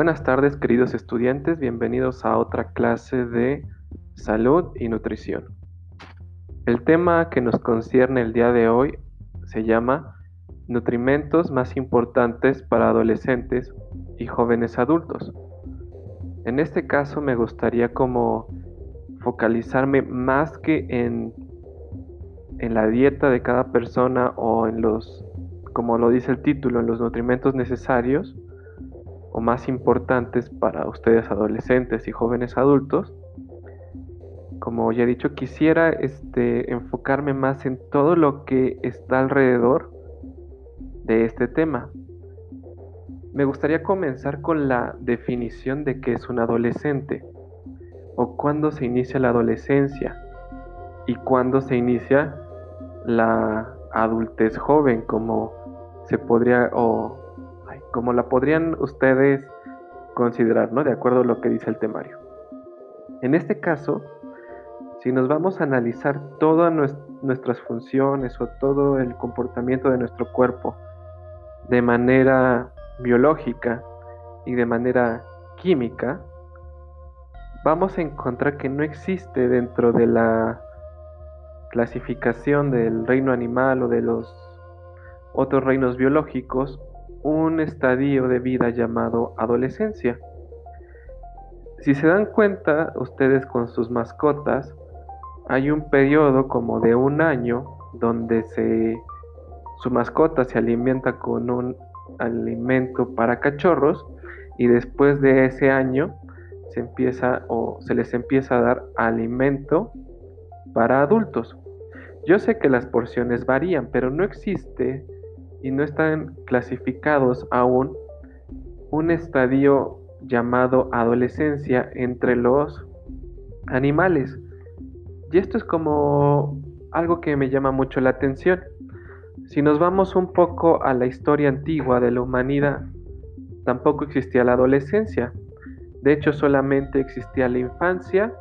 Buenas tardes queridos estudiantes, bienvenidos a otra clase de salud y nutrición. El tema que nos concierne el día de hoy se llama Nutrimentos más importantes para adolescentes y jóvenes adultos. En este caso me gustaría como focalizarme más que en, en la dieta de cada persona o en los, como lo dice el título, en los nutrimentos necesarios, más importantes para ustedes adolescentes y jóvenes adultos, como ya he dicho, quisiera este, enfocarme más en todo lo que está alrededor de este tema. Me gustaría comenzar con la definición de qué es un adolescente o cuándo se inicia la adolescencia y cuándo se inicia la adultez joven, como se podría o como la podrían ustedes considerar, ¿no? De acuerdo a lo que dice el temario. En este caso, si nos vamos a analizar todas nuestras funciones o todo el comportamiento de nuestro cuerpo de manera biológica y de manera química, vamos a encontrar que no existe dentro de la clasificación del reino animal o de los otros reinos biológicos un estadio de vida llamado adolescencia. Si se dan cuenta ustedes con sus mascotas, hay un periodo como de un año donde se, su mascota se alimenta con un alimento para cachorros y después de ese año se empieza o se les empieza a dar alimento para adultos. Yo sé que las porciones varían, pero no existe y no están clasificados aún un estadio llamado adolescencia entre los animales. Y esto es como algo que me llama mucho la atención. Si nos vamos un poco a la historia antigua de la humanidad, tampoco existía la adolescencia. De hecho, solamente existía la infancia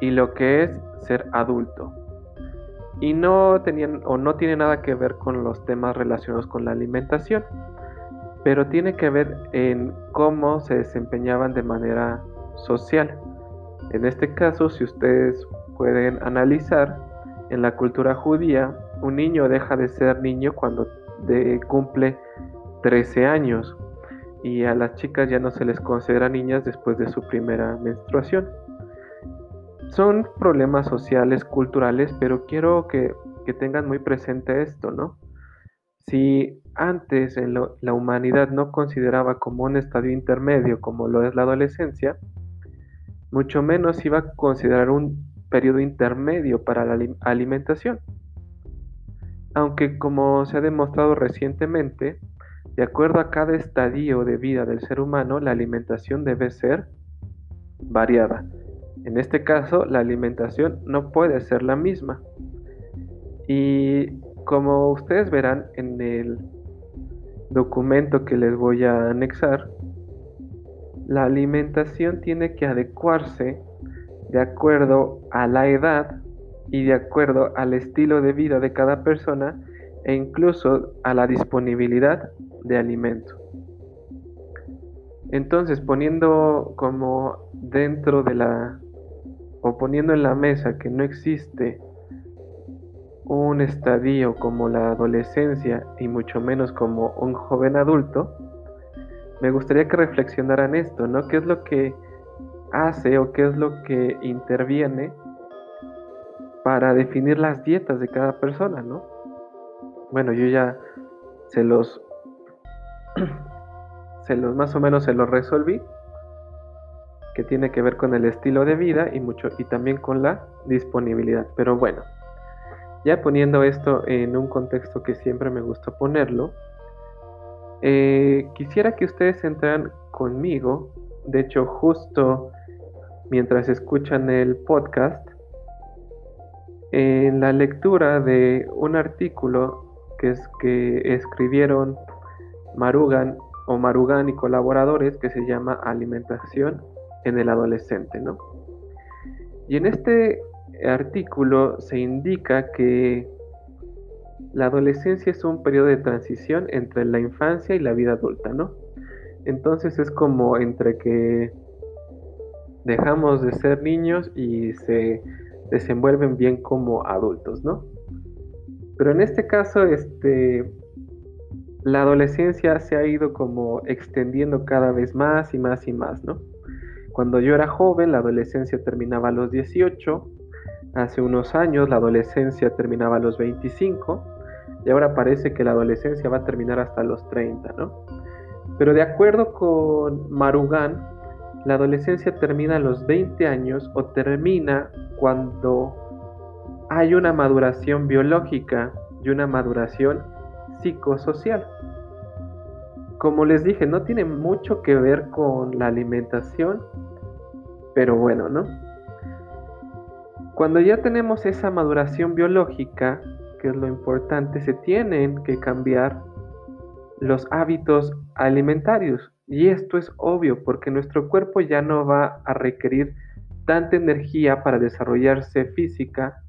y lo que es ser adulto y no tenían o no tiene nada que ver con los temas relacionados con la alimentación, pero tiene que ver en cómo se desempeñaban de manera social. En este caso, si ustedes pueden analizar, en la cultura judía, un niño deja de ser niño cuando cumple 13 años y a las chicas ya no se les considera niñas después de su primera menstruación. Son problemas sociales, culturales, pero quiero que, tengan muy presente esto, ¿no? Si antes la humanidad no consideraba como un estadio intermedio como lo es la adolescencia, mucho menos iba a considerar un periodo intermedio para la alimentación. Aunque como se ha demostrado recientemente, de acuerdo a cada estadio de vida del ser humano, la alimentación debe ser variada en este caso, la alimentación no puede ser la misma. Y como ustedes verán en el documento que les voy a anexar, la alimentación tiene que adecuarse de acuerdo a la edad y de acuerdo al estilo de vida de cada persona e incluso a la disponibilidad de alimento. Entonces, poniendo como dentro de la o poniendo en la mesa que no existe un estadio como la adolescencia y mucho menos como un joven adulto, me gustaría que reflexionaran esto, ¿no? ¿Qué es lo que hace o qué es lo que interviene para definir las dietas de cada persona, ¿no? Bueno, yo ya se los se los más o menos se los resolví que tiene que ver con el estilo de vida y mucho y también con la disponibilidad. Pero bueno, ya poniendo esto en un contexto que siempre me gusta ponerlo, eh, quisiera que ustedes entraran conmigo, de hecho justo mientras escuchan el podcast, en la lectura de un artículo que es que escribieron Marugan o Marugan y colaboradores que se llama Alimentación en el adolescente, ¿no? Y en este artículo se indica que la adolescencia es un periodo de transición entre la infancia y la vida adulta, ¿no? Entonces es como entre que dejamos de ser niños y se desenvuelven bien como adultos, ¿no? Pero en este caso, este, la adolescencia se ha ido como extendiendo cada vez más y más y más, ¿no? Cuando yo era joven, la adolescencia terminaba a los 18, hace unos años la adolescencia terminaba a los 25, y ahora parece que la adolescencia va a terminar hasta los 30, ¿no? Pero de acuerdo con Marugan, la adolescencia termina a los 20 años o termina cuando hay una maduración biológica y una maduración psicosocial. Como les dije, no tiene mucho que ver con la alimentación, pero bueno, ¿no? Cuando ya tenemos esa maduración biológica, que es lo importante, se tienen que cambiar los hábitos alimentarios. Y esto es obvio porque nuestro cuerpo ya no va a requerir tanta energía para desarrollarse física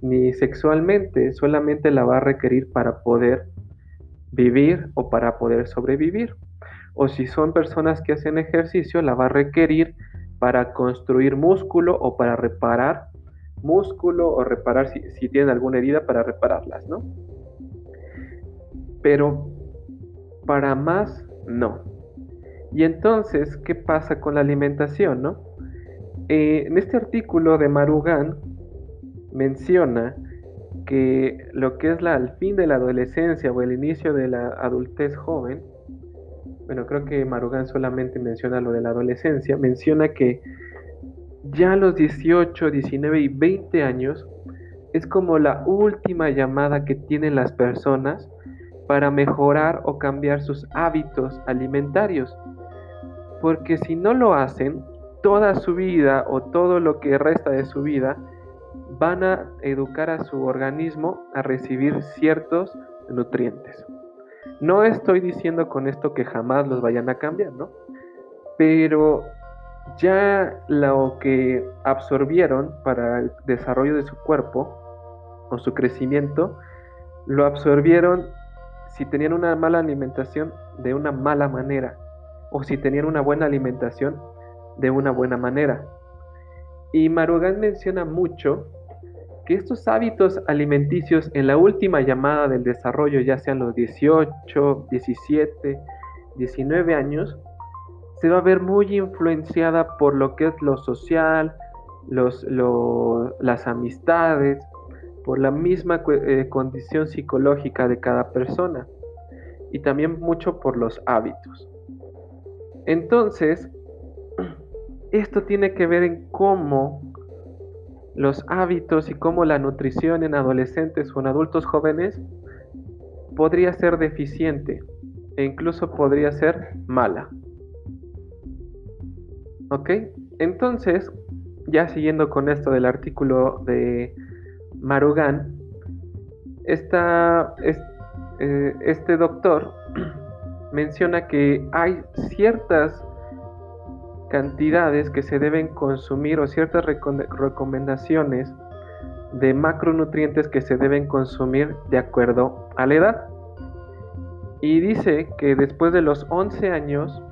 ni sexualmente, solamente la va a requerir para poder vivir o para poder sobrevivir. O si son personas que hacen ejercicio, la va a requerir para construir músculo o para reparar músculo o reparar si, si tienen alguna herida para repararlas, ¿no? Pero para más, no. Y entonces, ¿qué pasa con la alimentación, no? Eh, en este artículo de Marugan menciona que lo que es la, al fin de la adolescencia o el inicio de la adultez joven, bueno, creo que Marugan solamente menciona lo de la adolescencia, menciona que ya a los 18, 19 y 20 años es como la última llamada que tienen las personas para mejorar o cambiar sus hábitos alimentarios. Porque si no lo hacen, toda su vida o todo lo que resta de su vida van a educar a su organismo a recibir ciertos nutrientes. No estoy diciendo con esto que jamás los vayan a cambiar, ¿no? Pero ya lo que absorbieron para el desarrollo de su cuerpo o su crecimiento, lo absorbieron si tenían una mala alimentación de una mala manera o si tenían una buena alimentación de una buena manera. Y Marugan menciona mucho que estos hábitos alimenticios en la última llamada del desarrollo, ya sean los 18, 17, 19 años, se va a ver muy influenciada por lo que es lo social, los, las amistades, por la misma eh, condición psicológica de cada persona y también mucho por los hábitos. Entonces, esto tiene que ver en cómo los hábitos y cómo la nutrición en adolescentes o en adultos jóvenes podría ser deficiente e incluso podría ser mala. ¿Ok? Entonces, ya siguiendo con esto del artículo de Marugan, eh, este doctor menciona que hay ciertas cantidades que se deben consumir o ciertas recomendaciones de macronutrientes que se deben consumir de acuerdo a la edad. Y dice que después de los 11 años,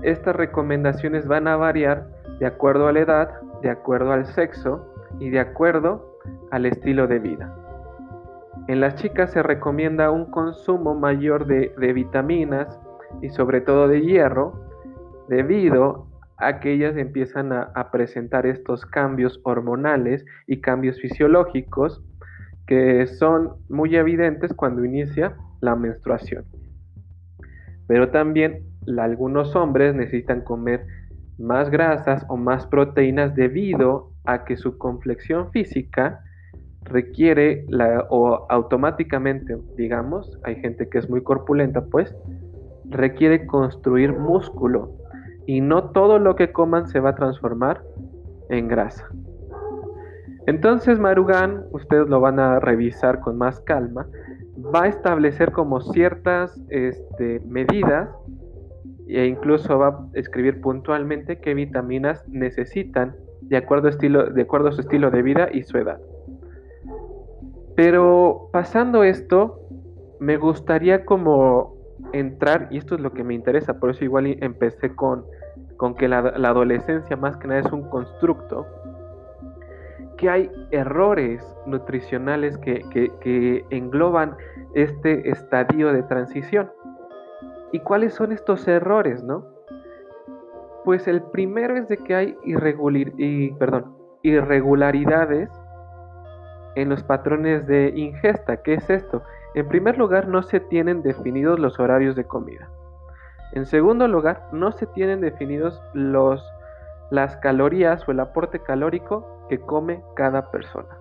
estas recomendaciones van a variar de acuerdo a la edad, de acuerdo al sexo y de acuerdo al estilo de vida. En las chicas se recomienda un consumo mayor de, de vitaminas y sobre todo de hierro debido a que ellas empiezan a, presentar estos cambios hormonales y cambios fisiológicos que son muy evidentes cuando inicia la menstruación. Pero también algunos hombres necesitan comer más grasas o más proteínas debido a que su complexión física requiere o automáticamente, digamos, hay gente que es muy corpulenta, pues, requiere construir músculo y no todo lo que coman se va a transformar en grasa. Entonces Marugan, ustedes lo van a revisar con más calma, va a establecer como ciertas este, medidas e incluso va a escribir puntualmente qué vitaminas necesitan de acuerdo, estilo, de acuerdo a su estilo de vida y su edad. Pero pasando esto, me gustaría como entrar, y esto es lo que me interesa, por eso igual empecé con, con que la, adolescencia más que nada es un constructo, que hay errores nutricionales que, que engloban este estadio de transición. ¿Y cuáles son estos errores, no? Pues el primero es de que hay y, perdón, irregularidades en los patrones de ingesta. ¿Qué es esto? En primer lugar, no se tienen definidos los horarios de comida. En segundo lugar, no se tienen definidos los, las calorías o el aporte calórico que come cada persona.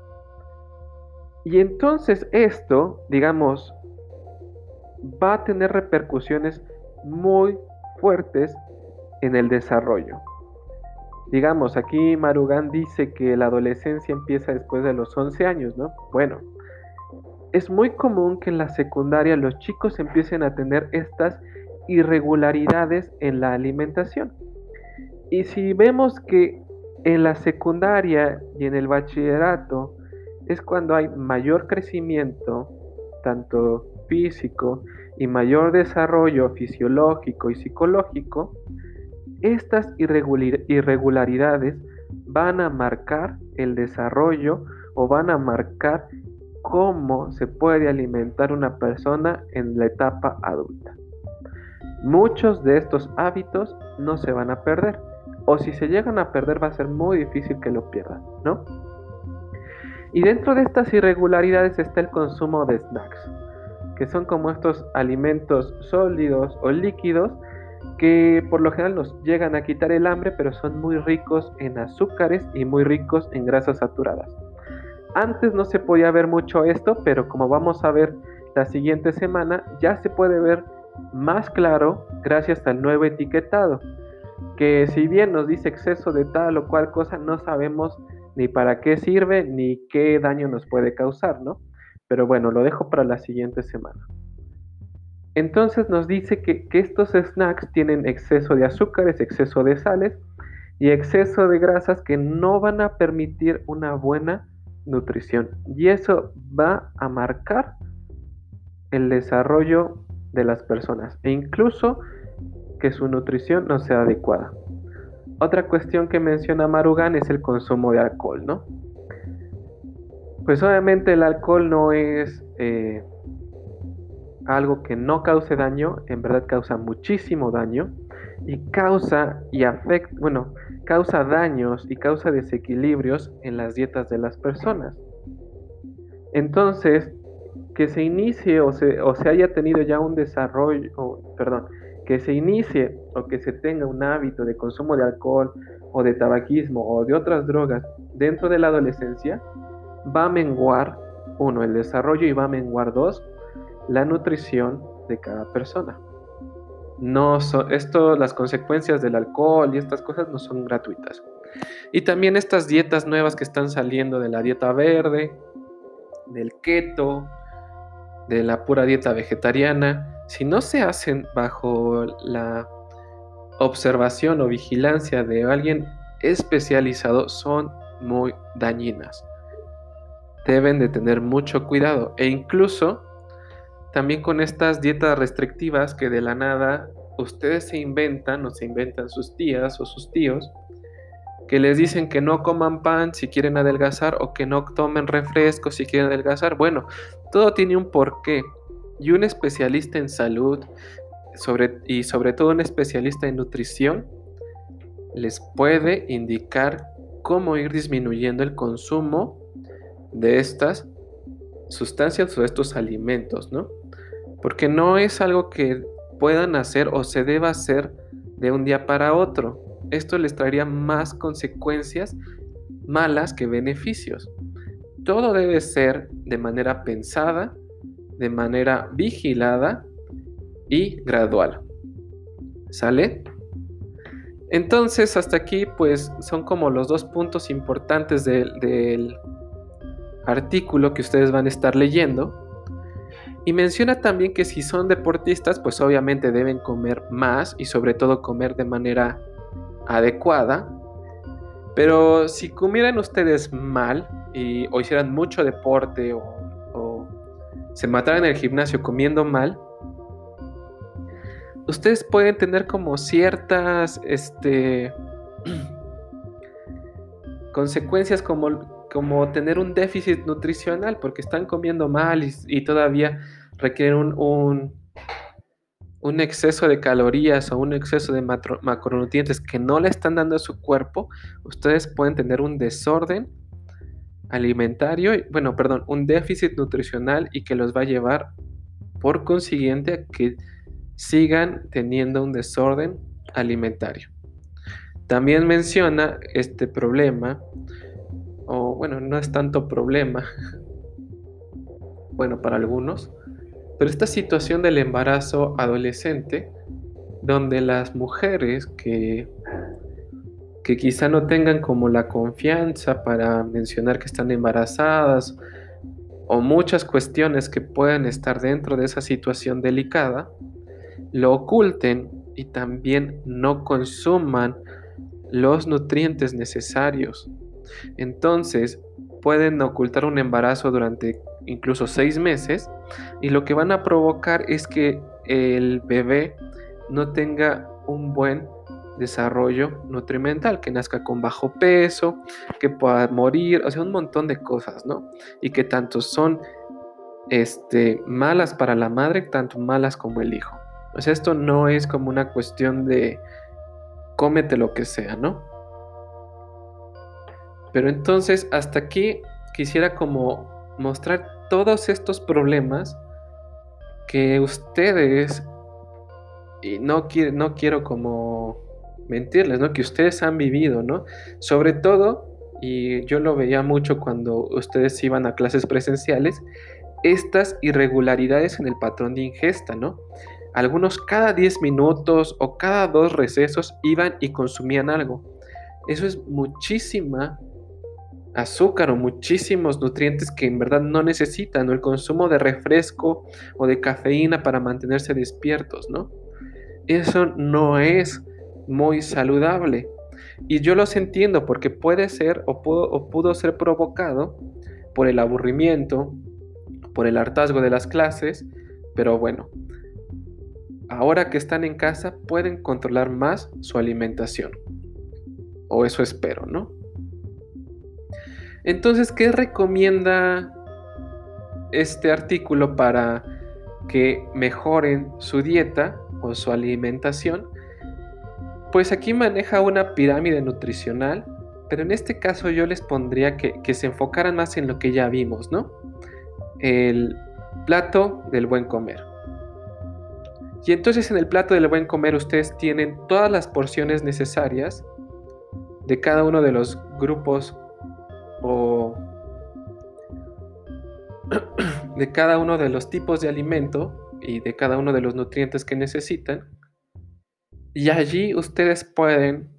Y entonces esto, digamos, va a tener repercusiones muy fuertes en el desarrollo. Digamos, aquí Marugan dice que la adolescencia empieza después de los 11 años, ¿no? Bueno, es muy común que en la secundaria los chicos empiecen a tener estas irregularidades en la alimentación. Y si vemos que en la secundaria y en el bachillerato es cuando hay mayor crecimiento, tanto físico y mayor desarrollo fisiológico y psicológico, estas irregularidades van a marcar el desarrollo o van a marcar cómo se puede alimentar una persona en la etapa adulta. Muchos de estos hábitos no se van a perder, o si se llegan a perder va a ser muy difícil que lo pierdan, ¿no? Y dentro de estas irregularidades está el consumo de snacks, que son como estos alimentos sólidos o líquidos que por lo general nos llegan a quitar el hambre, pero son muy ricos en azúcares y muy ricos en grasas saturadas. Antes no se podía ver mucho esto, pero como vamos a ver la siguiente semana, ya se puede ver más claro gracias al nuevo etiquetado, que si bien nos dice exceso de tal o cual cosa, no sabemos ni para qué sirve ni qué daño nos puede causar, ¿no? Pero bueno, lo dejo para la siguiente semana. Entonces nos dice que, estos snacks tienen exceso de azúcares, exceso de sales y exceso de grasas que no van a permitir una buena nutrición. Y eso va a marcar el desarrollo de las personas e incluso que su nutrición no sea adecuada. Otra cuestión que menciona Marugan es el consumo de alcohol, ¿no? Pues obviamente el alcohol no es eh, algo que no cause daño, en verdad causa muchísimo daño y causa y afecta, bueno, causa daños y causa desequilibrios en las dietas de las personas. Entonces, que se inicie o se, o se haya tenido ya un desarrollo, perdón, que se inicie o que se tenga un hábito de consumo de alcohol o de tabaquismo o de otras drogas dentro de la adolescencia, va a menguar, uno, el desarrollo y va a menguar, dos, la nutrición de cada persona. No esto, las consecuencias del alcohol y estas cosas no son gratuitas. Y también estas dietas nuevas que están saliendo de la dieta verde, del keto, de la pura dieta vegetariana, si no se hacen bajo la observación o vigilancia de alguien especializado, son muy dañinas. Deben de tener mucho cuidado e incluso también con estas dietas restrictivas que de la nada ustedes se inventan o se inventan sus tías o sus tíos, que les dicen que no coman pan si quieren adelgazar o que no tomen refresco si quieren adelgazar. Bueno, todo tiene un porqué. Y un especialista en salud y sobre todo un especialista en nutrición les puede indicar cómo ir disminuyendo el consumo de estas sustancias o estos alimentos, ¿no? Porque no es algo que puedan hacer o se deba hacer de un día para otro. Esto les traería más consecuencias malas que beneficios. Todo debe ser de manera pensada, de manera vigilada y gradual. ¿Sale? Entonces, hasta aquí, pues son como los dos puntos importantes del, del artículo que ustedes van a estar leyendo. Y menciona también que si son deportistas, pues obviamente deben comer más y sobre todo comer de manera adecuada. Pero si comieran ustedes mal y, o hicieran mucho deporte o, o se mataran en el gimnasio comiendo mal, ustedes pueden tener como ciertas este, consecuencias como, como tener un déficit nutricional porque están comiendo mal y, todavía requieren un, un, exceso de calorías o un exceso de macronutrientes que no le están dando a su cuerpo, ustedes pueden tener un desorden alimentario, bueno, perdón, un déficit nutricional y que los va a llevar por consiguiente a que sigan teniendo un desorden alimentario. También menciona este problema, bueno, no es tanto problema, bueno, para algunos, pero esta situación del embarazo adolescente, donde las mujeres que, que quizá no tengan como la confianza para mencionar que están embarazadas, o muchas cuestiones que puedan estar dentro de esa situación delicada, lo oculten y también no consuman los nutrientes necesarios. Entonces, pueden ocultar un embarazo durante incluso seis meses y lo que van a provocar es que el bebé no tenga un buen desarrollo nutrimental, que nazca con bajo peso, que pueda morir, o sea, un montón de cosas, ¿no? Y que tanto son este, malas para la madre, tanto malas como el hijo. O sea, esto no es como una cuestión de cómete lo que sea, ¿no? Pero entonces, hasta aquí quisiera como mostrar todos estos problemas que ustedes, y no, no quiero como mentirles, ¿no? Que ustedes han vivido, ¿no? Sobre todo, y yo lo veía mucho cuando ustedes iban a clases presenciales, estas irregularidades en el patrón de ingesta, ¿no? Algunos cada 10 minutos o cada dos recesos iban y consumían algo. Eso es muchísima azúcar o muchísimos nutrientes que en verdad no necesitan, o el consumo de refresco o de cafeína para mantenerse despiertos, ¿no? Eso no es muy saludable. Y yo los entiendo porque puede ser o pudo, pudo ser provocado por el aburrimiento, por el hartazgo de las clases, pero bueno, ahora que están en casa pueden controlar más su alimentación. O eso espero, ¿no? Entonces, ¿qué recomienda este artículo para que mejoren su dieta o su alimentación? Pues aquí maneja una pirámide nutricional, pero en este caso yo les pondría que, se enfocaran más en lo que ya vimos, ¿no? El plato del buen comer. Y entonces en el plato del buen comer ustedes tienen todas las porciones necesarias de cada uno de los grupos de cada uno de los tipos de alimento y de cada uno de los nutrientes que necesitan y allí ustedes pueden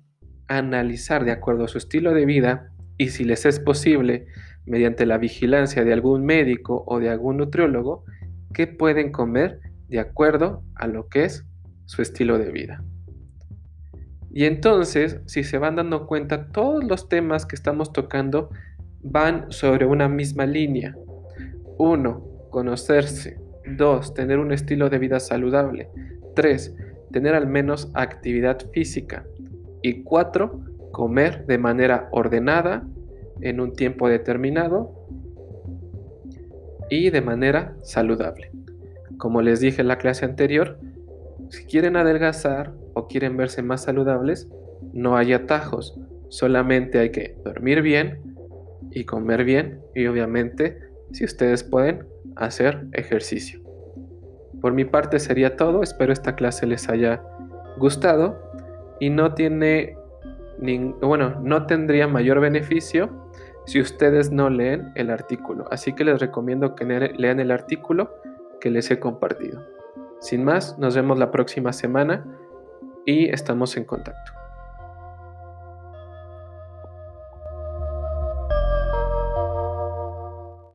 analizar de acuerdo a su estilo de vida y si les es posible, mediante la vigilancia de algún médico o de algún nutriólogo, qué pueden comer de acuerdo a lo que es su estilo de vida. Y entonces, si se van dando cuenta, todos los temas que estamos tocando van sobre una misma línea. Uno, conocerse. Dos, tener un estilo de vida saludable. Tres, tener al menos actividad física. Y cuatro, comer de manera ordenada en un tiempo determinado y de manera saludable. Como les dije en la clase anterior, si quieren adelgazar o quieren verse más saludables, no hay atajos, solamente hay que dormir bien y comer bien y obviamente, si ustedes pueden, hacer ejercicio. Por mi parte sería todo, espero esta clase les haya gustado y no tiene bueno, no tendría mayor beneficio si ustedes no leen el artículo. Así que les recomiendo que lean el artículo que les he compartido. Sin más, nos vemos la próxima semana y estamos en contacto.